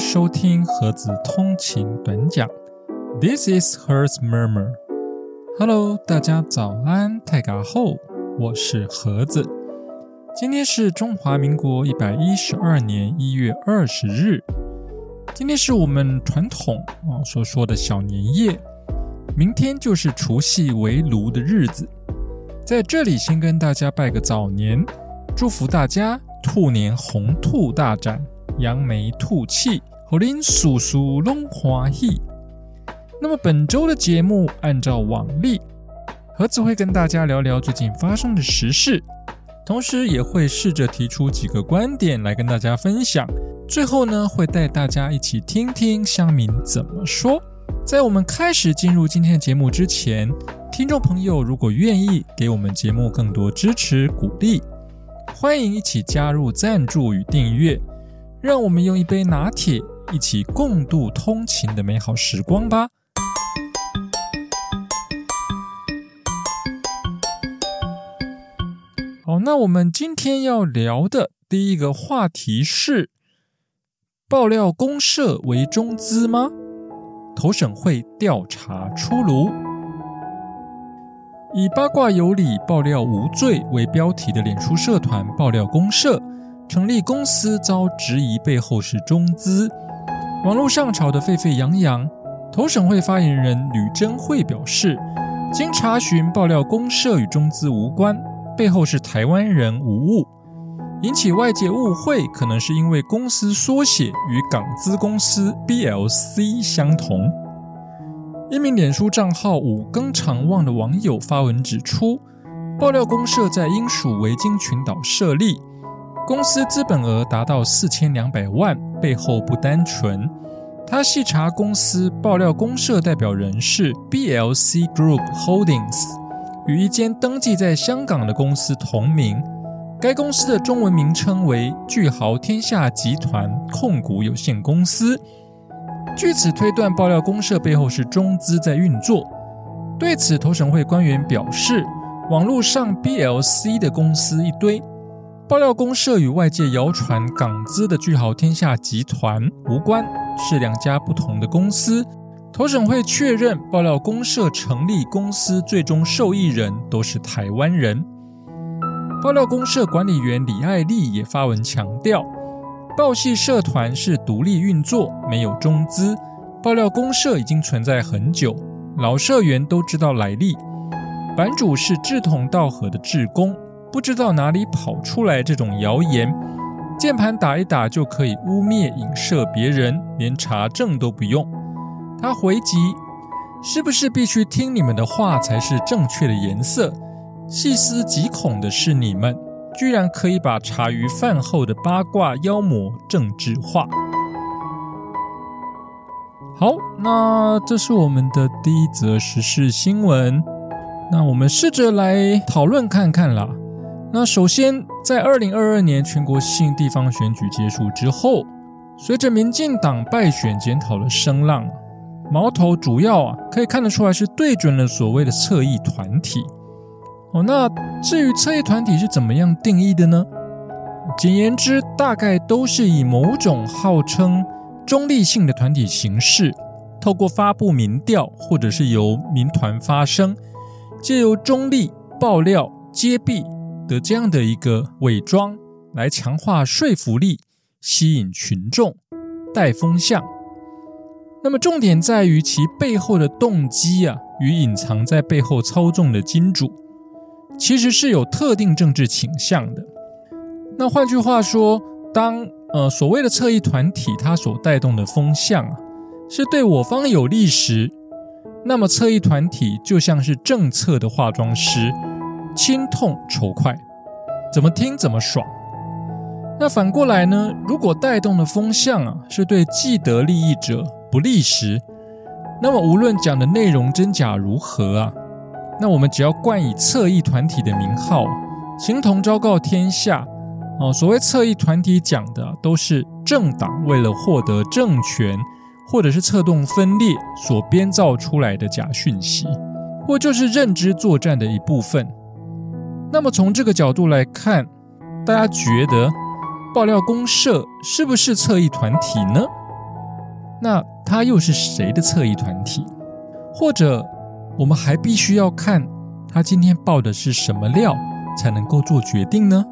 收听盒子通勤短讲。This is Her's Murmur。Hello，大家早安，泰嘎后，我是盒子。今天是中华民国一百一十二年一月二十日，今天是我们传统啊所说的小年夜，明天就是除夕围炉的日子。在这里先跟大家拜个早年，祝福大家兔年红兔大展。扬眉吐气，好令叔叔龙欢喜。那么本周的节目，按照往例，盒子会跟大家聊聊最近发生的时事，同时也会试着提出几个观点来跟大家分享。最后呢，会带大家一起听听乡民怎么说。在我们开始进入今天的节目之前，听众朋友如果愿意给我们节目更多支持鼓励，欢迎一起加入赞助与订阅。让我们用一杯拿铁，一起共度通勤的美好时光吧。好，那我们今天要聊的第一个话题是：爆料公社为中资吗？投审会调查出炉，以八卦有理、爆料无罪为标题的脸书社团爆料公社。成立公司遭质疑背后是中资，网络上吵得沸沸扬扬。投审会发言人吕珍慧表示，经查询爆料公社与中资无关，背后是台湾人无误，引起外界误会，可能是因为公司缩写与港资公司 BLC 相同。一名脸书账号五更长望的网友发文指出，爆料公社在英属维京群岛设立。公司资本额达到四千两百万，背后不单纯。他细查公司爆料，公社代表人是 BLC Group Holdings，与一间登记在香港的公司同名。该公司的中文名称为巨豪天下集团控股有限公司。据此推断，爆料公社背后是中资在运作。对此，投审会官员表示，网络上 BLC 的公司一堆。爆料公社与外界谣传港资的巨豪天下集团无关，是两家不同的公司。投审会确认，爆料公社成立公司最终受益人都是台湾人。爆料公社管理员李爱丽也发文强调，报系社团是独立运作，没有中资。爆料公社已经存在很久，老社员都知道来历。版主是志同道合的志工。不知道哪里跑出来这种谣言，键盘打一打就可以污蔑、影射别人，连查证都不用。他回击：“是不是必须听你们的话才是正确的颜色？”细思极恐的是，你们居然可以把茶余饭后的八卦妖魔政治化。好，那这是我们的第一则时事新闻。那我们试着来讨论看看啦。那首先，在二零二二年全国性地方选举结束之后，随着民进党败选检讨的声浪，矛头主要啊可以看得出来是对准了所谓的侧翼团体。哦，那至于侧翼团体是怎么样定义的呢？简言之，大概都是以某种号称中立性的团体形式，透过发布民调或者是由民团发声，借由中立爆料揭弊。的这样的一个伪装来强化说服力，吸引群众，带风向。那么重点在于其背后的动机啊，与隐藏在背后操纵的金主，其实是有特定政治倾向的。那换句话说，当呃所谓的侧翼团体它所带动的风向啊，是对我方有利时，那么侧翼团体就像是政策的化妆师。心痛仇快，怎么听怎么爽。那反过来呢？如果带动的风向啊，是对既得利益者不利时，那么无论讲的内容真假如何啊，那我们只要冠以侧翼团体的名号，形同昭告天下哦。所谓侧翼团体讲的，都是政党为了获得政权，或者是策动分裂所编造出来的假讯息，或就是认知作战的一部分。那么从这个角度来看，大家觉得爆料公社是不是侧翼团体呢？那他又是谁的侧翼团体？或者我们还必须要看他今天爆的是什么料，才能够做决定呢？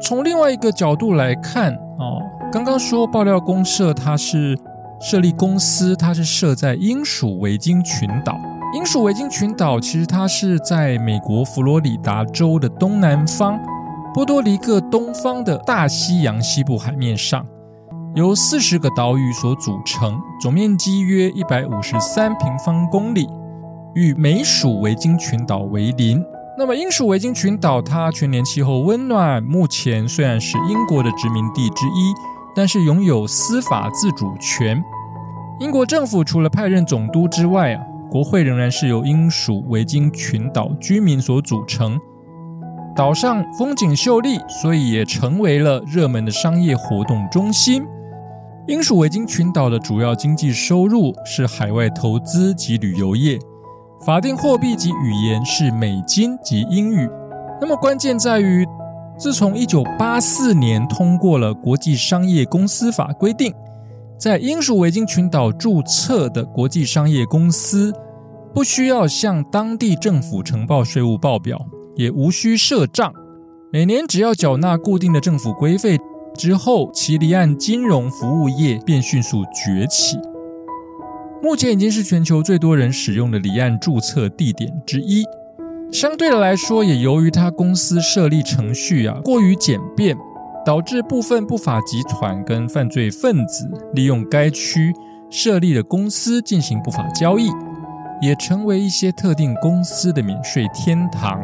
从另外一个角度来看，哦，刚刚说爆料公社它是设立公司，它是设在英属维京群岛。英属维京群岛其实它是在美国佛罗里达州的东南方，波多黎各东方的大西洋西部海面上，由四十个岛屿所组成，总面积约一百五十三平方公里，与美属维京群岛为邻。那么，英属维京群岛它全年气候温暖，目前虽然是英国的殖民地之一，但是拥有司法自主权。英国政府除了派任总督之外啊，国会仍然是由英属维京群岛居民所组成。岛上风景秀丽，所以也成为了热门的商业活动中心。英属维京群岛的主要经济收入是海外投资及旅游业。法定货币及语言是美金及英语。那么关键在于，自从一九八四年通过了国际商业公司法规定，在英属维京群岛注册的国际商业公司，不需要向当地政府呈报税务报表，也无需设账，每年只要缴纳固定的政府规费之后，其离岸金融服务业便迅速崛起。目前已经是全球最多人使用的离岸注册地点之一。相对的来说，也由于它公司设立程序啊过于简便，导致部分不法集团跟犯罪分子利用该区设立的公司进行不法交易，也成为一些特定公司的免税天堂。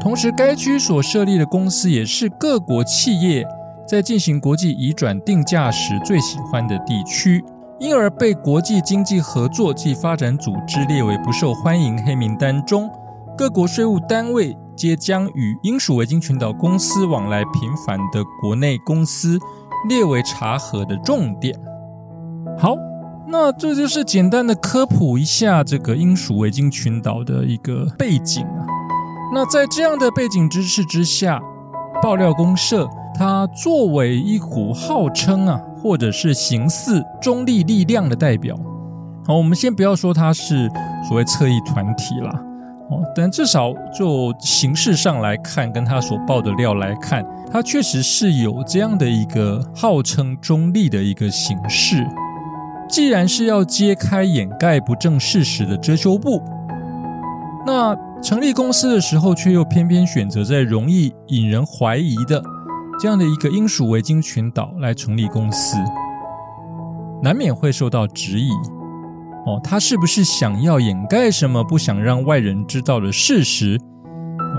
同时，该区所设立的公司也是各国企业在进行国际移转定价时最喜欢的地区。因而被国际经济合作暨发展组织列为不受欢迎黑名单中，各国税务单位皆将与英属维京群岛公司往来频繁的国内公司列为查核的重点。好，那这就是简单的科普一下这个英属维京群岛的一个背景啊。那在这样的背景知识之下，爆料公社它作为一股号称啊。或者是形似中立力量的代表，好，我们先不要说它是所谓侧翼团体啦，哦，但至少就形式上来看，跟他所报的料来看，他确实是有这样的一个号称中立的一个形式。既然是要揭开掩盖不正事实的遮羞布，那成立公司的时候，却又偏偏选择在容易引人怀疑的。这样的一个英属维京群岛来成立公司，难免会受到质疑。哦，他是不是想要掩盖什么不想让外人知道的事实？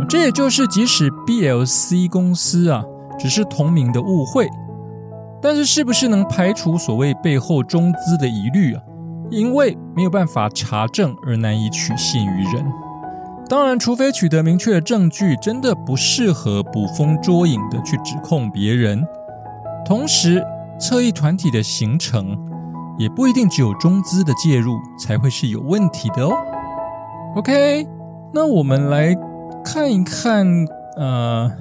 这也就是即使 BLC 公司啊，只是同名的误会，但是是不是能排除所谓背后中资的疑虑啊？因为没有办法查证而难以取信于人。当然，除非取得明确的证据，真的不适合捕风捉影的去指控别人。同时，侧翼团体的形成也不一定只有中资的介入才会是有问题的哦。OK，那我们来看一看，呃，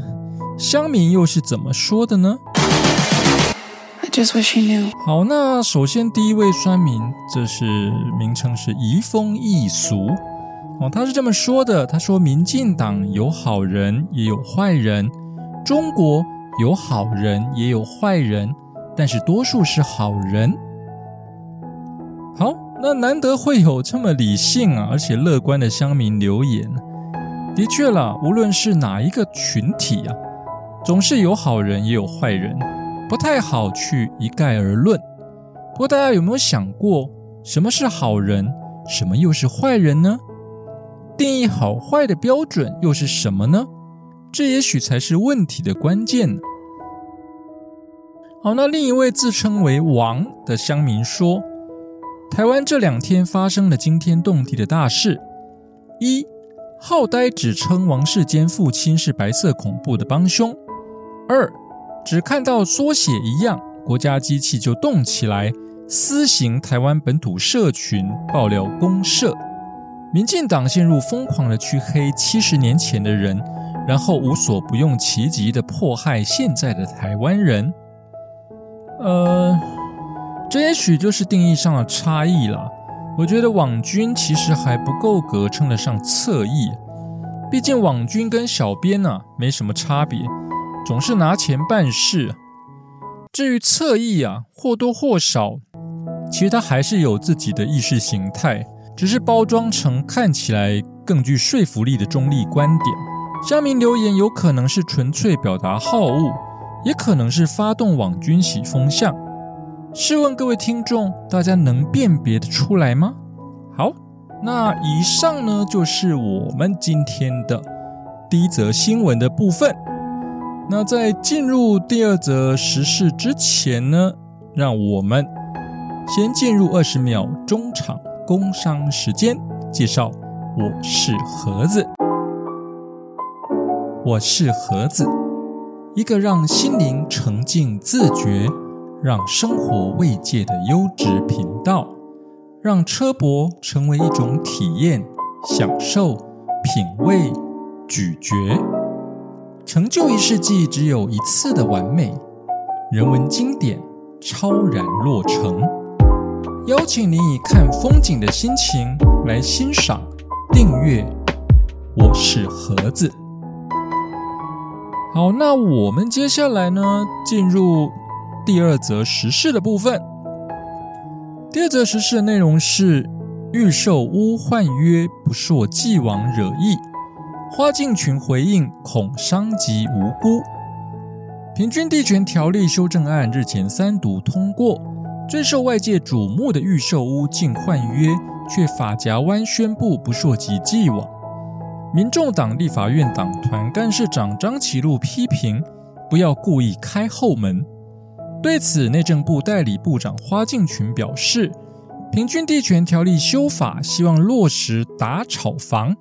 乡民又是怎么说的呢？好，那首先第一位酸民，这是名称是移风易俗。哦，他是这么说的：“他说，民进党有好人也有坏人，中国有好人也有坏人，但是多数是好人。好，那难得会有这么理性啊，而且乐观的乡民留言。的确啦，无论是哪一个群体啊，总是有好人也有坏人，不太好去一概而论。不过，大家有没有想过，什么是好人，什么又是坏人呢？”定义好坏的标准又是什么呢？这也许才是问题的关键。好，那另一位自称为王的乡民说，台湾这两天发生了惊天动地的大事：一，好呆指称王世坚父亲是白色恐怖的帮凶；二，只看到缩写一样，国家机器就动起来，私行台湾本土社群爆料公社。民进党陷入疯狂的去黑七十年前的人，然后无所不用其极的迫害现在的台湾人。呃，这也许就是定义上的差异了。我觉得网军其实还不够格称得上侧翼，毕竟网军跟小编呢没什么差别，总是拿钱办事。至于侧翼啊，或多或少，其实他还是有自己的意识形态，只是包装成看起来更具说服力的中立观点。下面留言有可能是纯粹表达好恶，也可能是发动网军洗风向。试问各位听众，大家能辨别的出来吗？好，那以上呢就是我们今天的第一则新闻的部分。那在进入第二则时事之前呢，让我们先进入二十秒中场工商时间介绍。我是盒子，我是盒子，一个让心灵沉静自觉。让生活慰藉的优质频道，让车博成为一种体验、享受、品味、咀嚼，成就一世纪只有一次的完美人文经典，超然落成。邀请你以看风景的心情来欣赏、订阅。我是盒子。好，那我们接下来呢，进入。第二则时事的部分，第二则时事的内容是预售屋换约不溯既往惹意，花敬群回应恐伤及无辜。平均地权条例修正案日前三读通过，最受外界瞩目的预售屋竟换约，却法夹湾宣布不溯及既往。民众党立法院党团干事长张其禄批评，不要故意开后门。对此，内政部代理部长花敬群表示，平均地权条例修法希望落实打炒房。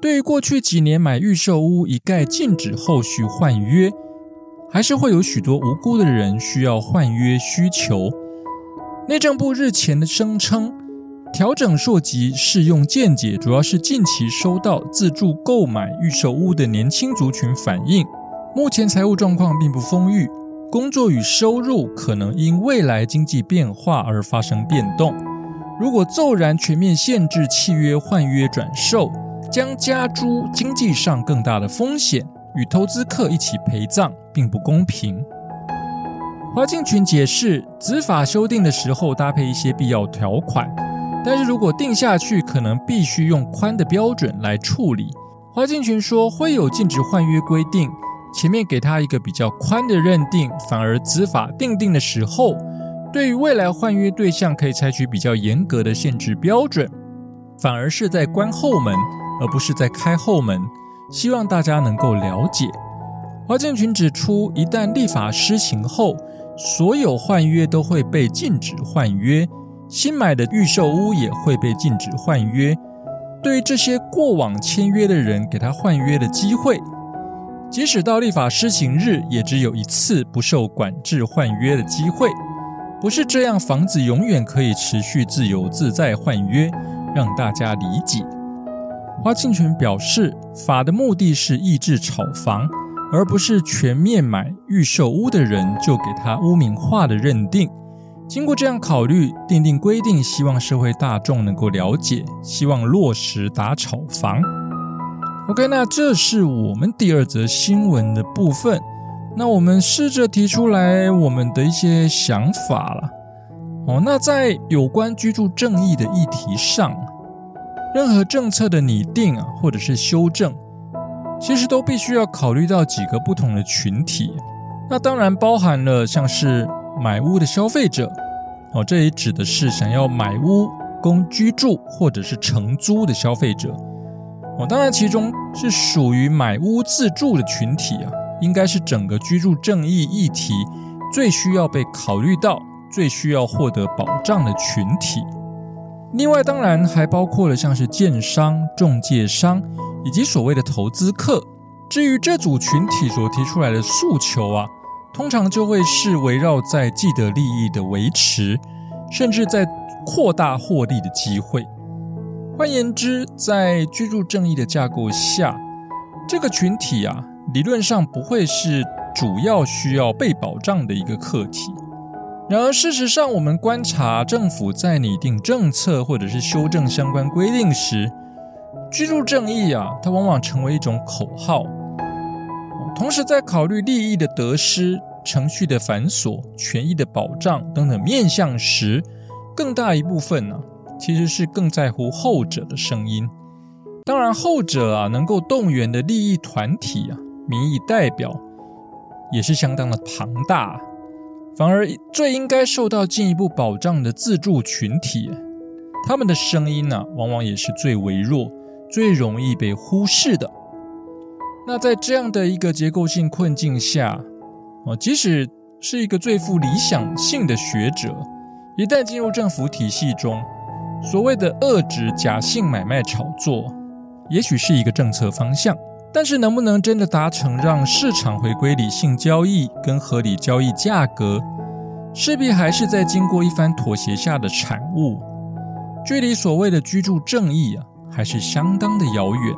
对于过去几年买预售屋一概禁止后续换约，还是会有许多无辜的人需要换约需求。内政部日前的声称，调整溯及适用见解，主要是近期收到自助购买预售屋的年轻族群反映，目前财务状况并不丰裕。工作与收入可能因未来经济变化而发生变动。如果骤然全面限制契约换约转售，将加诸经济上更大的风险，与投资客一起陪葬，并不公平。华敬群解释，执法修订的时候搭配一些必要条款，但是如果定下去，可能必须用宽的标准来处理。华敬群说，会有禁止换约规定。前面给他一个比较宽的认定，反而执法定定的时候，对于未来换约对象可以采取比较严格的限制标准，反而是在关后门，而不是在开后门。希望大家能够了解。华建群指出，一旦立法施行后，所有换约都会被禁止换约，新买的预售屋也会被禁止换约。对于这些过往签约的人，给他换约的机会。即使到立法施行日，也只有一次不受管制换约的机会。不是这样，房子永远可以持续自由自在换约，让大家理解。花庆群表示，法的目的是抑制炒房，而不是全面买预售屋的人就给他污名化的认定。经过这样考虑，定定规定，希望社会大众能够了解，希望落实打炒房。OK，那这是我们第二则新闻的部分。那我们试着提出来我们的一些想法了。哦，那在有关居住正义的议题上，任何政策的拟定啊，或者是修正，其实都必须要考虑到几个不同的群体。那当然包含了像是买屋的消费者，哦，这里指的是想要买屋供居住或者是承租的消费者。哦，当然，其中是属于买屋自住的群体啊，应该是整个居住正义议题最需要被考虑到、最需要获得保障的群体。另外，当然还包括了像是建商、中介商以及所谓的投资客。至于这组群体所提出来的诉求啊，通常就会是围绕在既得利益的维持，甚至在扩大获利的机会。换言之，在居住正义的架构下，这个群体啊，理论上不会是主要需要被保障的一个课题。然而，事实上，我们观察政府在拟定政策或者是修正相关规定时，居住正义啊，它往往成为一种口号。同时，在考虑利益的得失、程序的繁琐、权益的保障等等面向时，更大一部分呢，其实是更在乎后者的声音。当然，后者啊，能够动员的利益团体啊，民意代表也是相当的庞大。反而，最应该受到进一步保障的自助群体，他们的声音呢，往往也是最微弱、最容易被忽视的。那在这样的一个结构性困境下，哦，即使是一个最富理想性的学者，一旦进入政府体系中，所谓的遏制假性买卖炒作，也许是一个政策方向。但是能不能真的达成让市场回归理性交易跟合理交易价格，势必还是在经过一番妥协下的产物，距离所谓的居住正义啊，还是相当的遥远。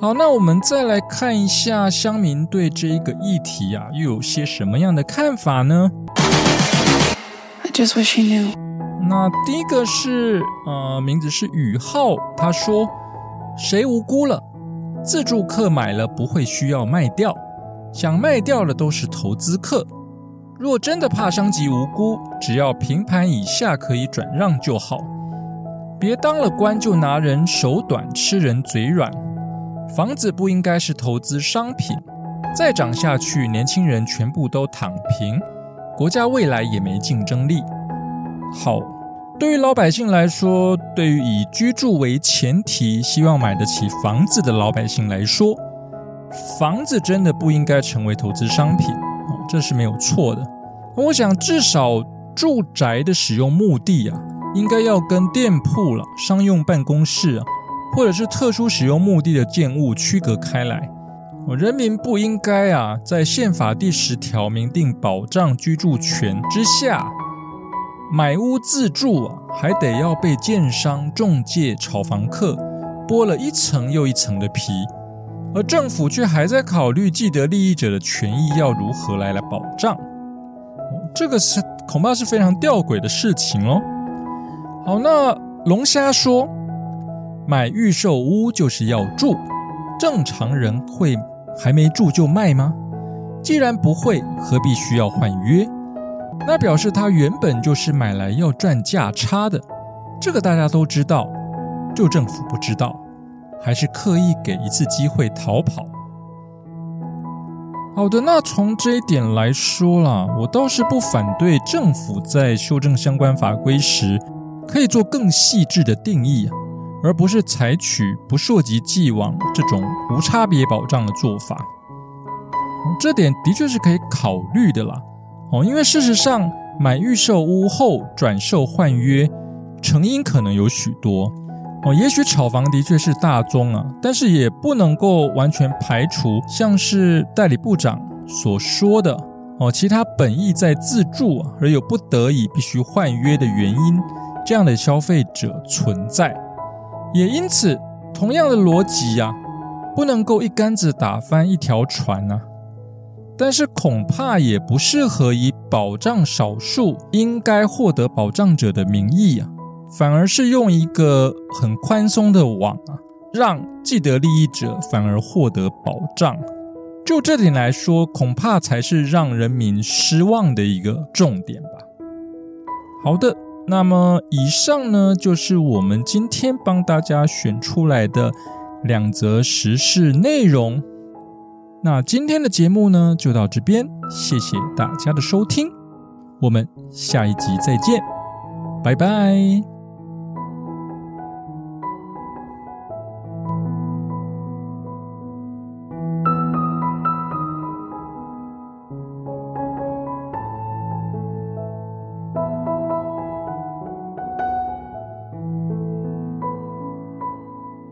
好，那我们再来看一下乡民对这一个议题啊，又有些什么样的看法呢？I just wish you knew。那第一个是呃，名字是宇浩，他说谁无辜了？自住客买了不会需要卖掉，想卖掉的都是投资客。若真的怕伤及无辜，只要平盘以下可以转让就好，别当了官就拿人手短，吃人嘴软。房子不应该是投资商品，再涨下去，年轻人全部都躺平，国家未来也没竞争力。好。对于老百姓来说，对于以居住为前提、希望买得起房子的老百姓来说，房子真的不应该成为投资商品，这是没有错的。我想，至少住宅的使用目的啊，应该要跟店铺了、商用办公室啊，或者是特殊使用目的的建物区隔开来。人民不应该啊，在宪法第十条明定保障居住权之下。买屋自住啊，还得要被建商、中介、炒房客剥了一层又一层的皮，而政府却还在考虑既得利益者的权益要如何来来保障，这个是恐怕是非常吊诡的事情哦。好，那龙虾说，买预售屋就是要住，正常人会还没住就卖吗？既然不会，何必需要换约？那表示他原本就是买来要赚价差的，这个大家都知道，就政府不知道，还是刻意给一次机会逃跑。好的，那从这一点来说啦，我倒是不反对政府在修正相关法规时，可以做更细致的定义，而不是采取不涉及既往这种无差别保障的做法。这点的确是可以考虑的啦。哦，因为事实上，买预售屋后转售换约，成因可能有许多。哦，也许炒房的确是大宗啊，但是也不能够完全排除，像是代理部长所说的，哦，其他本意在自住而有不得已必须换约的原因，这样的消费者存在。也因此，同样的逻辑呀，不能够一竿子打翻一条船啊。但是恐怕也不适合以保障少数应该获得保障者的名义啊，反而是用一个很宽松的网啊，让既得利益者反而获得保障。就这点来说，恐怕才是让人民失望的一个重点吧。好的，那么以上呢，就是我们今天帮大家选出来的两则时事内容。那今天的节目呢，就到这边，谢谢大家的收听，我们下一集再见，拜拜。